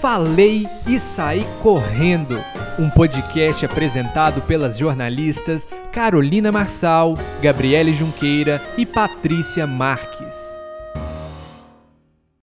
Falei e Saí Correndo, um podcast apresentado pelas jornalistas Carolina Marçal, Gabriele Junqueira e Patrícia Marques.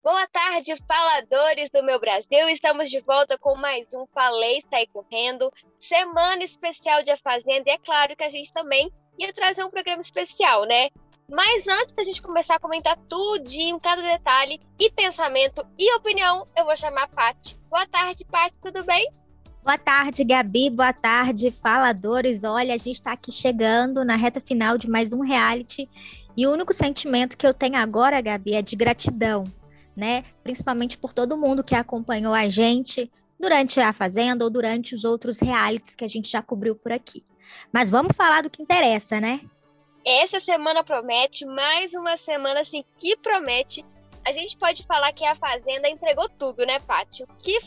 Boa tarde, faladores do meu Brasil. Estamos de volta com mais um Falei e Saí Correndo, semana especial de A Fazenda. E é claro que a gente também ia trazer um programa especial, né? Mas antes da gente começar a comentar tudinho, cada detalhe e pensamento e opinião, eu vou chamar a Paty. Boa tarde, Paty, tudo bem? Boa tarde, Gabi. Boa tarde, faladores. Olha, a gente está aqui chegando na reta final de mais um reality. E o único sentimento que eu tenho agora, Gabi, é de gratidão, né? Principalmente por todo mundo que acompanhou a gente durante a Fazenda ou durante os outros realities que a gente já cobriu por aqui. Mas vamos falar do que interessa, né? Essa semana promete, mais uma semana assim que promete. A gente pode falar que a Fazenda entregou tudo, né, Paty? O que,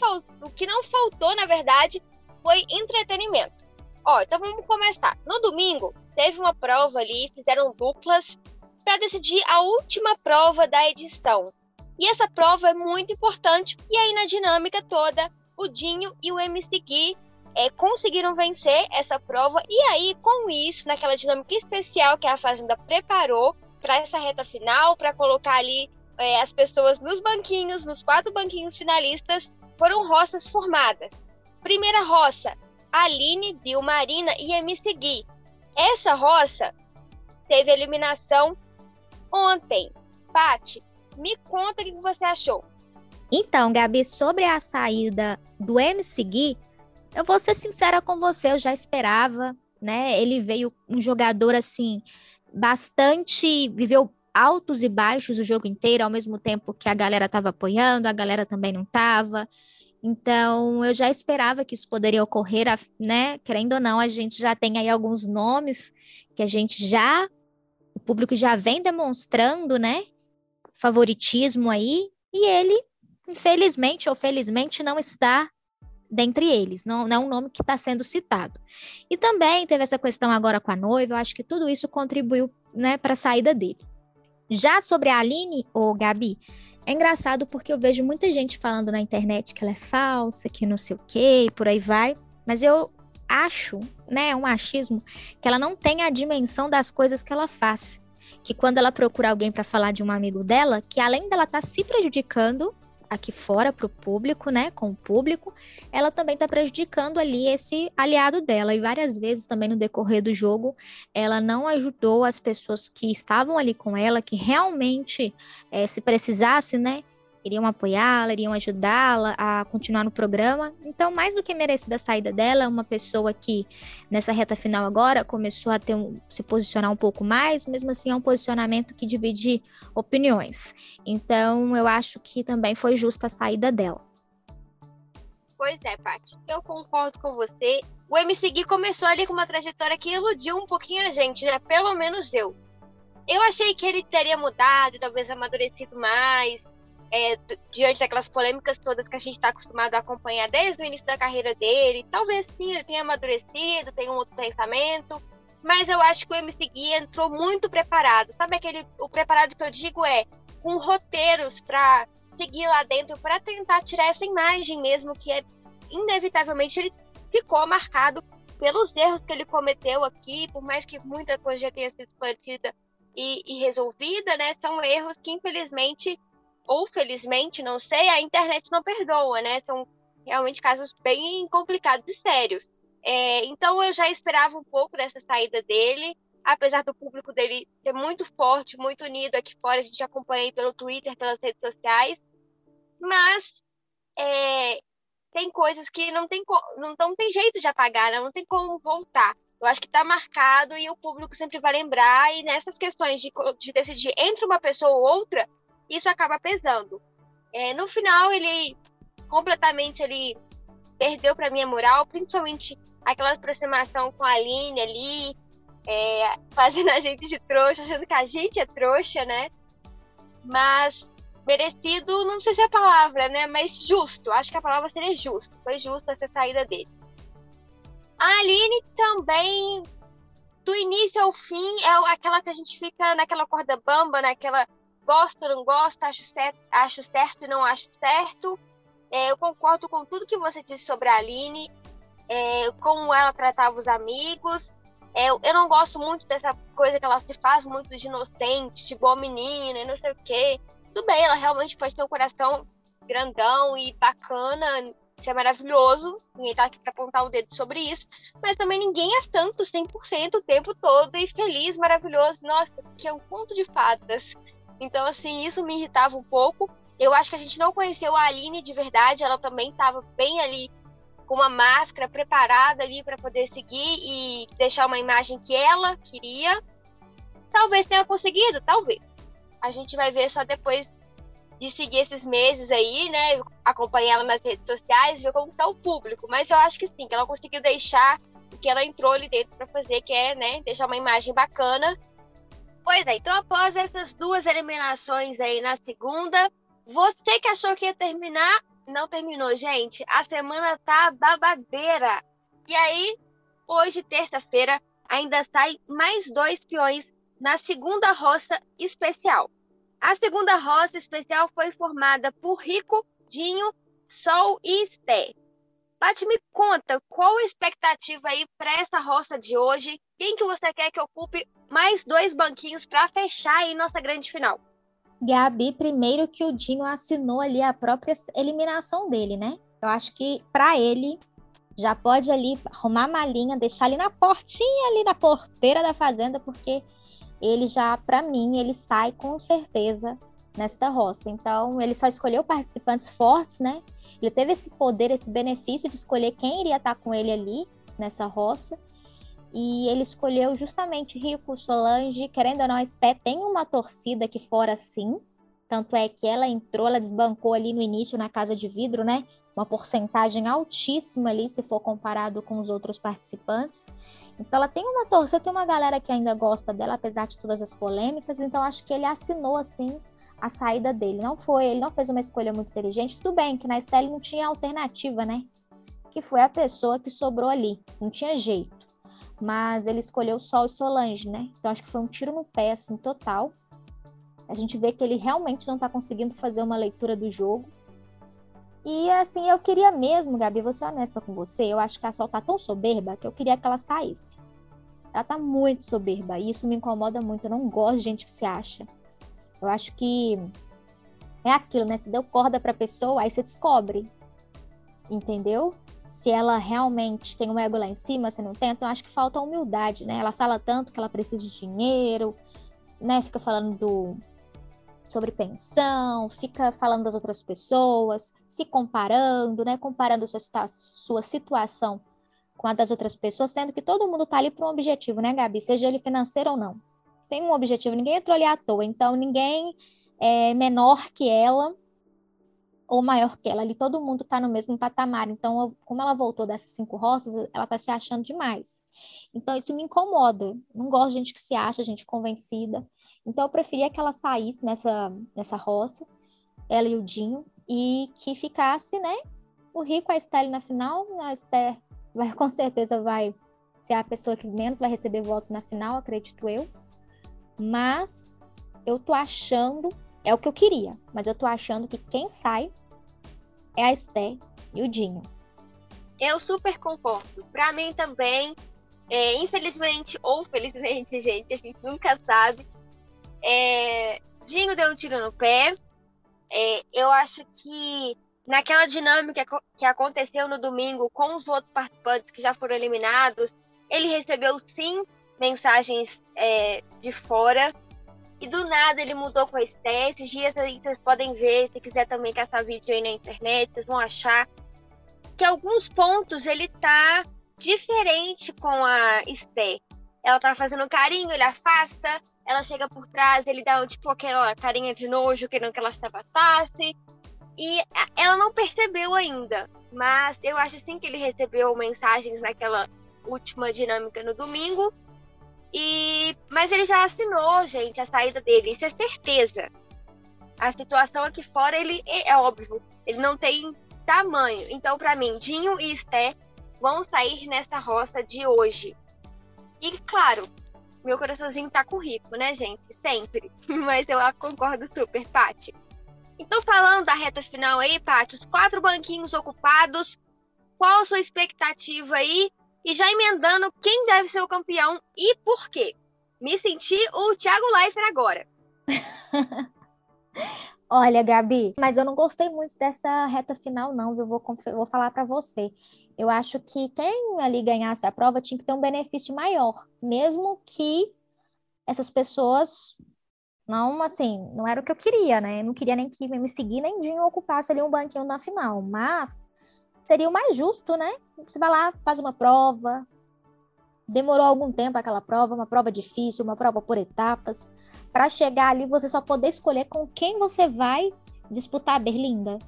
o que não faltou, na verdade, foi entretenimento. Ó, então vamos começar. No domingo, teve uma prova ali, fizeram duplas para decidir a última prova da edição. E essa prova é muito importante. E aí, na dinâmica toda, o Dinho e o MC Gui é, conseguiram vencer essa prova. E aí, com isso, naquela dinâmica especial que a Fazenda preparou para essa reta final, para colocar ali é, as pessoas nos banquinhos, nos quatro banquinhos finalistas, foram roças formadas. Primeira roça, Aline, Bill, Marina e MC Gui. Essa roça teve eliminação ontem. Pati, me conta o que você achou. Então, Gabi, sobre a saída do MC Gui, eu vou ser sincera com você, eu já esperava, né? Ele veio um jogador assim bastante viveu altos e baixos o jogo inteiro, ao mesmo tempo que a galera estava apoiando, a galera também não estava. Então, eu já esperava que isso poderia ocorrer, né? Querendo ou não, a gente já tem aí alguns nomes que a gente já o público já vem demonstrando, né? Favoritismo aí, e ele, infelizmente ou felizmente, não está dentre eles, não, não é um nome que está sendo citado. E também teve essa questão agora com a noiva, eu acho que tudo isso contribuiu né, para a saída dele. Já sobre a Aline, ou Gabi, é engraçado porque eu vejo muita gente falando na internet que ela é falsa, que não sei o quê, e por aí vai, mas eu acho, né, um achismo, que ela não tem a dimensão das coisas que ela faz. Que quando ela procura alguém para falar de um amigo dela, que além dela estar tá se prejudicando, aqui fora para o público, né, com o público, ela também está prejudicando ali esse aliado dela. E várias vezes também no decorrer do jogo, ela não ajudou as pessoas que estavam ali com ela, que realmente, é, se precisasse, né, iriam apoiá-la, iriam ajudá-la a continuar no programa. Então, mais do que merecida a saída dela, uma pessoa que nessa reta final agora começou a ter um, se posicionar um pouco mais, mesmo assim é um posicionamento que divide opiniões. Então, eu acho que também foi justa a saída dela. Pois é, Paty. Eu concordo com você. O MC Gui começou ali com uma trajetória que iludiu um pouquinho a gente, né? Pelo menos eu. Eu achei que ele teria mudado, talvez amadurecido mais, é, diante daquelas polêmicas todas que a gente está acostumado a acompanhar desde o início da carreira dele. Talvez sim, ele tenha amadurecido, tenha um outro pensamento, mas eu acho que o MC Gui entrou muito preparado. Sabe aquele o preparado que eu digo é com roteiros para seguir lá dentro para tentar tirar essa imagem mesmo que é inevitavelmente ele ficou marcado pelos erros que ele cometeu aqui, por mais que muita coisa já tenha sido esclarecida e, e resolvida, né? São erros que infelizmente ou felizmente, não sei, a internet não perdoa, né? São realmente casos bem complicados e sérios. É, então eu já esperava um pouco dessa saída dele, apesar do público dele ser muito forte, muito unido aqui fora, a gente acompanha pelo Twitter, pelas redes sociais, mas é, tem coisas que não tem, não, não tem jeito de apagar, né? não tem como voltar. Eu acho que está marcado e o público sempre vai lembrar, e nessas questões de, de decidir entre uma pessoa ou outra, isso acaba pesando. É, no final, ele completamente ele perdeu para minha moral, principalmente aquela aproximação com a Aline ali, é, fazendo a gente de trouxa, achando que a gente é trouxa, né? Mas merecido, não sei se é a palavra, né? Mas justo, acho que a palavra seria justo. Foi justo essa saída dele. A Aline também, do início ao fim, é aquela que a gente fica naquela corda bamba, naquela gosto, não gosto, acho certo, acho certo e não acho certo. É, eu concordo com tudo que você disse sobre a Aline, é, como ela tratava os amigos. É, eu não gosto muito dessa coisa que ela se faz muito de inocente, de boa menina e não sei o quê. Tudo bem, ela realmente pode ter um coração grandão e bacana, isso é maravilhoso, ninguém tá aqui pra apontar o dedo sobre isso, mas também ninguém é santo 100% o tempo todo e feliz, maravilhoso, nossa, que é um conto de fadas. Então, assim, isso me irritava um pouco. Eu acho que a gente não conheceu a Aline de verdade, ela também estava bem ali com uma máscara preparada ali para poder seguir e deixar uma imagem que ela queria. Talvez tenha conseguido, talvez. A gente vai ver só depois de seguir esses meses aí, né? Acompanhar ela nas redes sociais, ver como tá o público. Mas eu acho que sim, que ela conseguiu deixar o que ela entrou ali dentro para fazer, que é, né, deixar uma imagem bacana. Pois é, então após essas duas eliminações aí na segunda, você que achou que ia terminar, não terminou, gente. A semana tá babadeira. E aí, hoje, terça-feira, ainda sai mais dois peões na segunda roça especial. A segunda roça especial foi formada por Rico, Dinho, Sol e Esté. Paty, me conta, qual a expectativa aí para essa roça de hoje? Quem que você quer que ocupe mais dois banquinhos para fechar aí nossa grande final? Gabi, primeiro que o Dinho assinou ali a própria eliminação dele, né? Eu acho que para ele já pode ali arrumar a malinha, deixar ali na portinha ali na porteira da fazenda, porque ele já, para mim, ele sai com certeza nesta roça. Então, ele só escolheu participantes fortes, né? Ele teve esse poder, esse benefício de escolher quem iria estar com ele ali nessa roça. E ele escolheu justamente Rico, Solange, querendo ou não, a Esté tem uma torcida aqui fora sim. Tanto é que ela entrou, ela desbancou ali no início na casa de vidro, né? Uma porcentagem altíssima ali, se for comparado com os outros participantes. Então ela tem uma torcida, tem uma galera que ainda gosta dela, apesar de todas as polêmicas. Então acho que ele assinou assim a saída dele. Não foi, ele não fez uma escolha muito inteligente. Tudo bem que na Estelle não tinha alternativa, né? Que foi a pessoa que sobrou ali. Não tinha jeito mas ele escolheu Sol e Solange, né? Então acho que foi um tiro no pé, assim, total. A gente vê que ele realmente não tá conseguindo fazer uma leitura do jogo. E assim, eu queria mesmo, Gabi, vou ser honesta com você, eu acho que a Sol tá tão soberba que eu queria que ela saísse. Ela tá muito soberba e isso me incomoda muito. Eu não gosto de gente que se acha. Eu acho que é aquilo, né? Se deu corda pra pessoa, aí você descobre. Entendeu? se ela realmente tem um ego lá em cima, se não tem, então acho que falta humildade, né? Ela fala tanto que ela precisa de dinheiro, né? Fica falando do sobre pensão, fica falando das outras pessoas, se comparando, né? Comparando sua, sua situação com a das outras pessoas, sendo que todo mundo tá ali para um objetivo, né, Gabi? Seja ele financeiro ou não. Tem um objetivo, ninguém entrou ali à toa, então ninguém é menor que ela ou maior que ela. Ali todo mundo está no mesmo patamar. Então, como ela voltou dessas cinco roças, ela está se achando demais. Então, isso me incomoda. Não gosto de gente que se acha, gente convencida. Então, eu preferia que ela saísse nessa, nessa roça, ela e o Dinho, e que ficasse, né? O Rico, a Estelle na final. A Esther vai, com certeza vai ser a pessoa que menos vai receber votos na final, acredito eu. Mas eu tô achando é o que eu queria, mas eu tô achando que quem sai é a Esté e o Dinho. Eu super concordo. Para mim também, é, infelizmente ou felizmente, gente, a gente nunca sabe. É, Dinho deu um tiro no pé. É, eu acho que naquela dinâmica que aconteceu no domingo com os outros participantes que já foram eliminados, ele recebeu sim mensagens é, de fora e do nada ele mudou com a Esté. Esses dias aí vocês podem ver, se quiser também caçar vídeo aí na internet, vocês vão achar que alguns pontos ele tá diferente com a Esté. Ela tá fazendo carinho, ele afasta, ela chega por trás, ele dá tipo aquela carinha de nojo, querendo que ela se afastasse. E ela não percebeu ainda, mas eu acho sim que ele recebeu mensagens naquela última dinâmica no domingo e, mas ele já assinou, gente, a saída dele, isso é certeza. A situação aqui fora, ele é, é óbvio, ele não tem tamanho. Então, para mim, Dinho e Esté vão sair nessa roça de hoje. E, claro, meu coraçãozinho tá com rico, né, gente? Sempre. Mas eu concordo super, Paty. Então, falando da reta final aí, Paty, os quatro banquinhos ocupados, qual a sua expectativa aí? E já emendando, quem deve ser o campeão e por quê? Me senti o Thiago Leifert agora. Olha, Gabi, mas eu não gostei muito dessa reta final, não. Eu vou, vou falar para você. Eu acho que quem ali ganhasse a prova tinha que ter um benefício maior, mesmo que essas pessoas não, assim, não era o que eu queria, né? Eu não queria nem que me seguir, nem Dinho ocupasse ali um banquinho na final, mas seria o mais justo, né? Você vai lá, faz uma prova, demorou algum tempo aquela prova, uma prova difícil, uma prova por etapas, para chegar ali você só poder escolher com quem você vai disputar a Berlinda.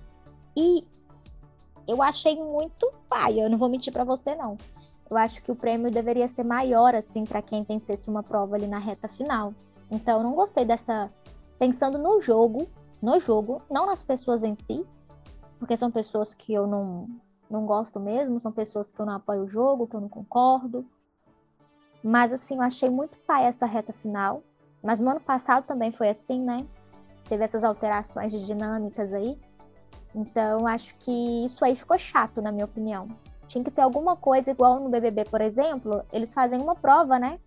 E eu achei muito pai, eu não vou mentir para você não. Eu acho que o prêmio deveria ser maior assim para quem vencesse uma prova ali na reta final. Então eu não gostei dessa pensando no jogo, no jogo, não nas pessoas em si, porque são pessoas que eu não não gosto mesmo, são pessoas que eu não apoio o jogo, que eu não concordo. Mas assim, eu achei muito pai essa reta final. Mas no ano passado também foi assim, né? Teve essas alterações de dinâmicas aí. Então, acho que isso aí ficou chato, na minha opinião. Tinha que ter alguma coisa igual no BBB, por exemplo, eles fazem uma prova, né?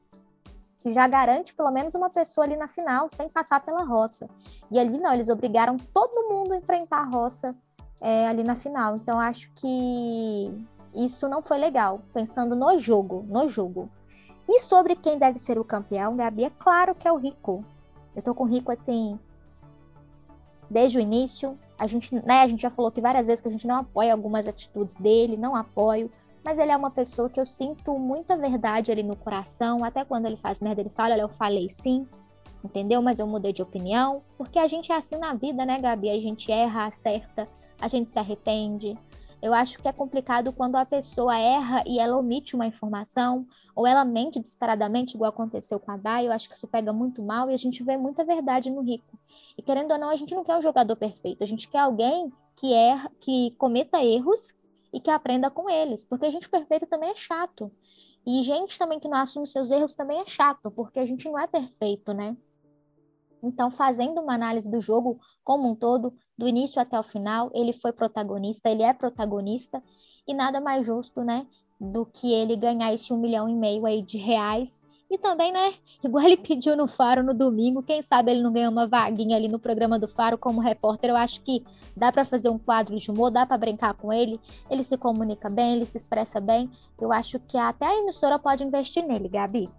Que já garante pelo menos uma pessoa ali na final, sem passar pela roça. E ali não, eles obrigaram todo mundo a enfrentar a roça é, ali na final. Então, acho que isso não foi legal, pensando no jogo, no jogo. E sobre quem deve ser o campeão, Gabi, é claro que é o Rico. Eu tô com o Rico assim desde o início. A gente, né, a gente já falou que várias vezes que a gente não apoia algumas atitudes dele, não apoio, mas ele é uma pessoa que eu sinto muita verdade ali no coração. Até quando ele faz merda, ele fala, olha, eu falei sim, entendeu? Mas eu mudei de opinião, porque a gente é assim na vida, né, Gabi? A gente erra, acerta, a gente se arrepende, eu acho que é complicado quando a pessoa erra e ela omite uma informação, ou ela mente descaradamente, igual aconteceu com a Dai. Eu acho que isso pega muito mal e a gente vê muita verdade no Rico. E querendo ou não, a gente não quer um jogador perfeito, a gente quer alguém que erra, que cometa erros e que aprenda com eles, porque a gente perfeito também é chato. E gente também que não assume seus erros também é chato, porque a gente não é perfeito, né? Então, fazendo uma análise do jogo como um todo, do início até o final, ele foi protagonista, ele é protagonista, e nada mais justo, né, do que ele ganhar esse um milhão e meio aí de reais. E também, né, igual ele pediu no Faro no domingo, quem sabe ele não ganha uma vaguinha ali no programa do Faro como repórter. Eu acho que dá para fazer um quadro de humor, dá para brincar com ele. Ele se comunica bem, ele se expressa bem. Eu acho que até a emissora pode investir nele, Gabi.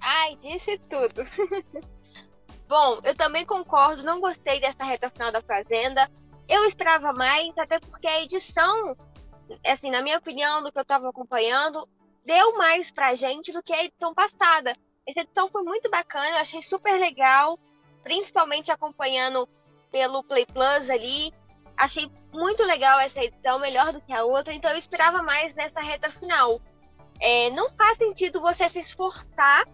Ai, disse tudo. Bom, eu também concordo, não gostei dessa reta final da Fazenda. Eu esperava mais, até porque a edição, assim, na minha opinião, do que eu estava acompanhando, deu mais pra gente do que a edição passada. Essa edição foi muito bacana, eu achei super legal, principalmente acompanhando pelo Play Plus ali. Achei muito legal essa edição, melhor do que a outra, então eu esperava mais nessa reta final. É, não faz sentido você se esforçar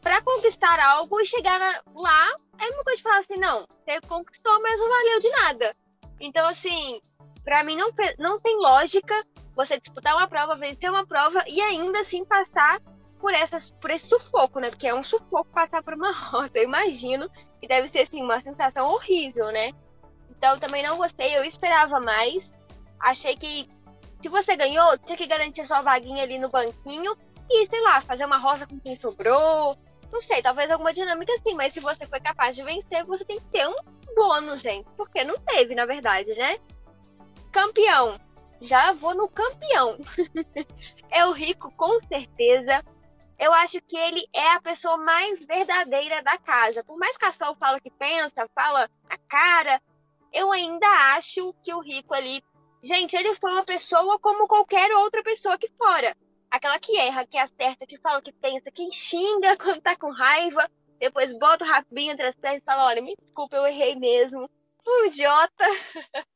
para conquistar algo e chegar lá, é uma coisa de falar assim, não, você conquistou, mas não valeu de nada. Então, assim, para mim não, não tem lógica você disputar uma prova, vencer uma prova e ainda assim passar por, essas, por esse sufoco, né? Porque é um sufoco passar por uma rota, eu imagino. E deve ser, assim, uma sensação horrível, né? Então, também não gostei, eu esperava mais. Achei que se você ganhou, tinha que garantir sua vaguinha ali no banquinho e, sei lá, fazer uma rosa com quem sobrou, não sei, talvez alguma dinâmica assim, mas se você foi capaz de vencer, você tem que ter um bônus, gente. Porque não teve, na verdade, né? Campeão. Já vou no campeão. é o Rico, com certeza. Eu acho que ele é a pessoa mais verdadeira da casa. Por mais que a Sol fala que pensa, fala a cara, eu ainda acho que o Rico ali. Gente, ele foi uma pessoa como qualquer outra pessoa aqui fora aquela que erra, que acerta, que fala o que pensa, que xinga quando tá com raiva, depois bota o rabinho entre as pernas e fala: olha, me desculpa, eu errei mesmo. Fui um idiota.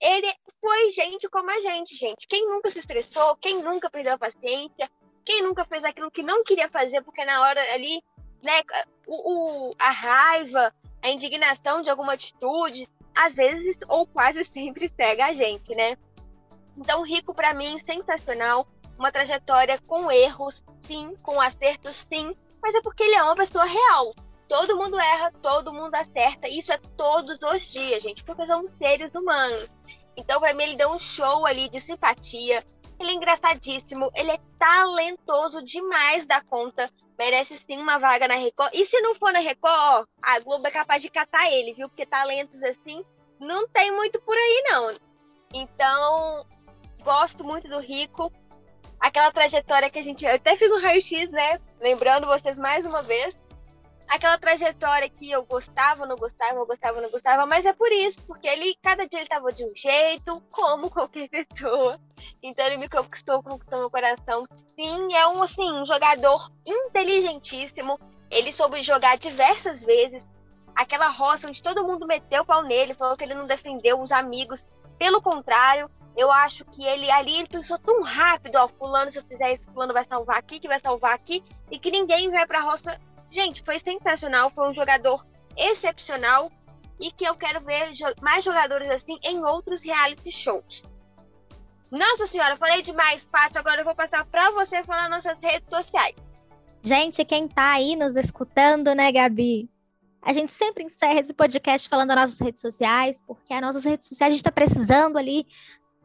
Ele foi gente como a gente, gente. Quem nunca se estressou, quem nunca perdeu a paciência, quem nunca fez aquilo que não queria fazer, porque na hora ali, né, o, o a raiva, a indignação de alguma atitude, às vezes ou quase sempre cega a gente, né? Então, Rico, para mim, sensacional uma trajetória com erros, sim, com acertos, sim, mas é porque ele é uma pessoa real. Todo mundo erra, todo mundo acerta. Isso é todos os dias, gente, porque somos seres humanos. Então, para mim, ele deu um show ali de simpatia. Ele é engraçadíssimo, ele é talentoso demais da conta. Merece sim uma vaga na Record. E se não for na Record, ó, a Globo é capaz de catar ele, viu? Porque talentos assim não tem muito por aí, não. Então, gosto muito do Rico. Aquela trajetória que a gente. Eu até fiz um raio-x, né? Lembrando vocês mais uma vez aquela trajetória que eu gostava, não gostava, gostava, não gostava, mas é por isso, porque ele, cada dia ele tava de um jeito, como qualquer pessoa. Então ele me conquistou, conquistou meu coração. Sim, é um, assim, um jogador inteligentíssimo. Ele soube jogar diversas vezes. Aquela roça onde todo mundo meteu o pau nele, falou que ele não defendeu os amigos. Pelo contrário, eu acho que ele ali ele pensou tão rápido, ó, fulano, se eu fizer isso, fulano vai salvar aqui, que vai salvar aqui, e que ninguém vai pra roça Gente, foi sensacional, foi um jogador excepcional e que eu quero ver mais jogadores assim em outros reality shows. Nossa senhora, falei demais, Paty. Agora eu vou passar para você falar nossas redes sociais. Gente, quem tá aí nos escutando, né, Gabi? A gente sempre encerra esse podcast falando nossas redes sociais, porque as nossas redes sociais a gente está precisando ali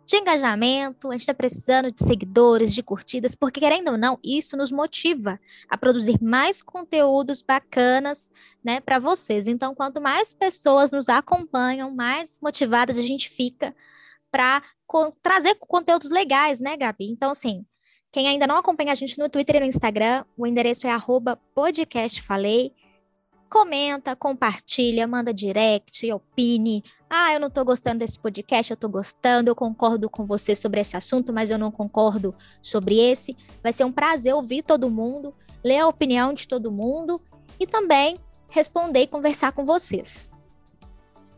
de engajamento, a gente está precisando de seguidores, de curtidas, porque querendo ou não, isso nos motiva a produzir mais conteúdos bacanas, né, para vocês. Então, quanto mais pessoas nos acompanham, mais motivadas a gente fica para trazer conteúdos legais, né, Gabi? Então, assim, quem ainda não acompanha a gente no Twitter e no Instagram, o endereço é @podcastfalei comenta, compartilha, manda direct, opine. Ah, eu não estou gostando desse podcast, eu estou gostando, eu concordo com você sobre esse assunto, mas eu não concordo sobre esse. Vai ser um prazer ouvir todo mundo, ler a opinião de todo mundo e também responder e conversar com vocês.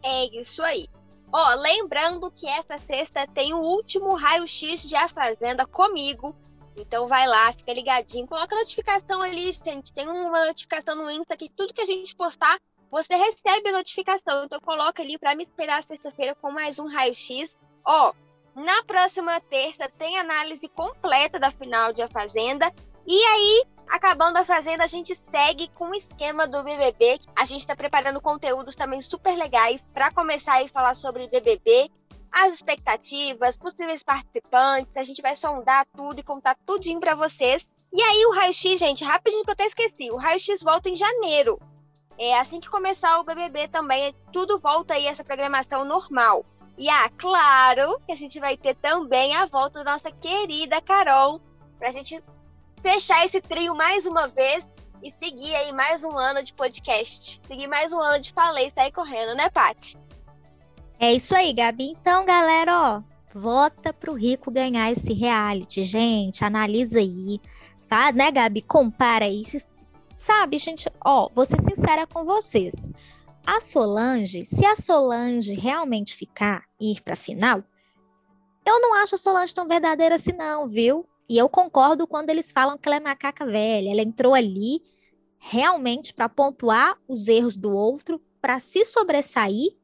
É isso aí. Ó, lembrando que essa sexta tem o último raio-x de A Fazenda comigo, então vai lá, fica ligadinho, coloca a notificação ali, gente. Tem uma notificação no Insta que tudo que a gente postar, você recebe a notificação. Então coloca ali para me esperar sexta-feira com mais um raio-x. Ó, na próxima terça tem análise completa da final de A Fazenda. E aí, acabando a Fazenda, a gente segue com o esquema do BBB. A gente está preparando conteúdos também super legais para começar a falar sobre BBB as expectativas, possíveis participantes, a gente vai sondar tudo e contar tudinho para vocês. E aí o raio-x, gente, rapidinho que eu até esqueci, o raio-x volta em janeiro. É assim que começar o BBB também, tudo volta aí essa programação normal. E ah, claro que a gente vai ter também a volta da nossa querida Carol, pra gente fechar esse trio mais uma vez e seguir aí mais um ano de podcast. Seguir mais um ano de Falei e Sair Correndo, né, Paty? É isso aí, Gabi. Então, galera, ó, vota pro Rico ganhar esse reality, gente. Analisa aí. Tá, né, Gabi? Compara aí. Sabe, gente, ó, vou ser sincera com vocês. A Solange, se a Solange realmente ficar e ir pra final, eu não acho a Solange tão verdadeira assim, não, viu? E eu concordo quando eles falam que ela é macaca velha. Ela entrou ali realmente para pontuar os erros do outro, para se sobressair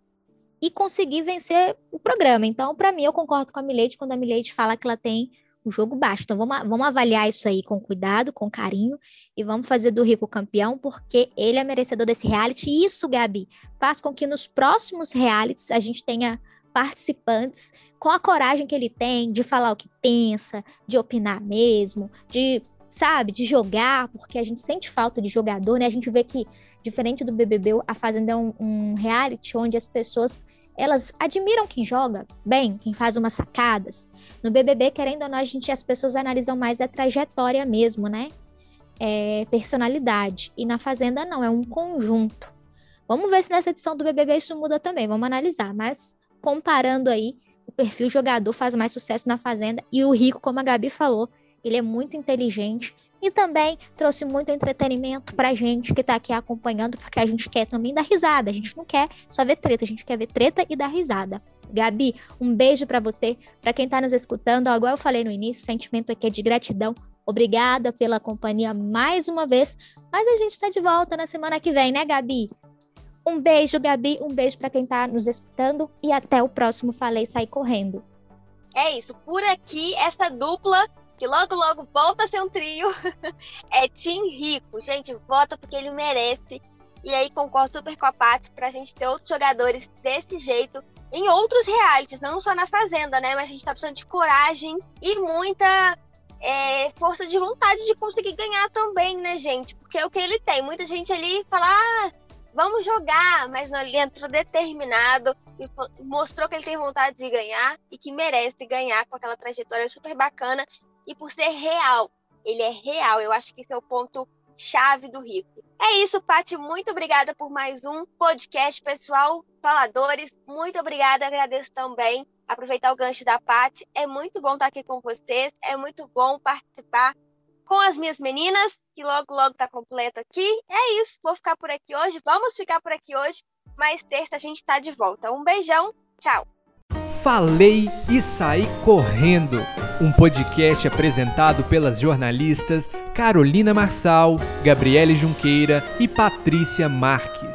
e conseguir vencer o programa. Então, para mim, eu concordo com a Milady quando a Milady fala que ela tem o jogo baixo. Então, vamos, vamos avaliar isso aí com cuidado, com carinho, e vamos fazer do Rico campeão, porque ele é merecedor desse reality. E isso, Gabi, faz com que nos próximos realities a gente tenha participantes com a coragem que ele tem de falar o que pensa, de opinar mesmo, de sabe, de jogar, porque a gente sente falta de jogador, né? A gente vê que, diferente do BBB, a Fazenda é um, um reality onde as pessoas elas admiram quem joga bem, quem faz umas sacadas. No BBB, querendo ou não, a gente, as pessoas analisam mais a trajetória mesmo, né? É, personalidade. E na Fazenda, não, é um conjunto. Vamos ver se nessa edição do BBB isso muda também, vamos analisar. Mas comparando aí, o perfil jogador faz mais sucesso na Fazenda e o Rico, como a Gabi falou, ele é muito inteligente e também trouxe muito entretenimento pra gente que tá aqui acompanhando, porque a gente quer também dar risada. A gente não quer só ver treta, a gente quer ver treta e dar risada. Gabi, um beijo para você, para quem tá nos escutando. Igual eu falei no início, o sentimento aqui é de gratidão. Obrigada pela companhia mais uma vez. Mas a gente tá de volta na semana que vem, né, Gabi? Um beijo, Gabi. Um beijo para quem tá nos escutando e até o próximo Falei Sair Correndo. É isso. Por aqui, essa dupla que logo logo volta a ser um trio, é Tim Rico. Gente, vota porque ele merece. E aí concordo super com a Paty pra gente ter outros jogadores desse jeito em outros realities, não só na Fazenda, né? Mas a gente tá precisando de coragem e muita é, força de vontade de conseguir ganhar também, né, gente? Porque é o que ele tem. Muita gente ali fala, ah, vamos jogar, mas não, ele entrou determinado e mostrou que ele tem vontade de ganhar e que merece ganhar com aquela trajetória super bacana e por ser real. Ele é real, eu acho que esse é o ponto chave do Rico. É isso, Pati. Muito obrigada por mais um podcast, pessoal. Faladores, muito obrigada. Agradeço também. Aproveitar o gancho da Pati. É muito bom estar aqui com vocês. É muito bom participar com as minhas meninas, que logo, logo tá completo aqui. É isso. Vou ficar por aqui hoje. Vamos ficar por aqui hoje. Mas terça a gente está de volta. Um beijão. Tchau. Falei e saí correndo. Um podcast apresentado pelas jornalistas Carolina Marçal, Gabriele Junqueira e Patrícia Marques.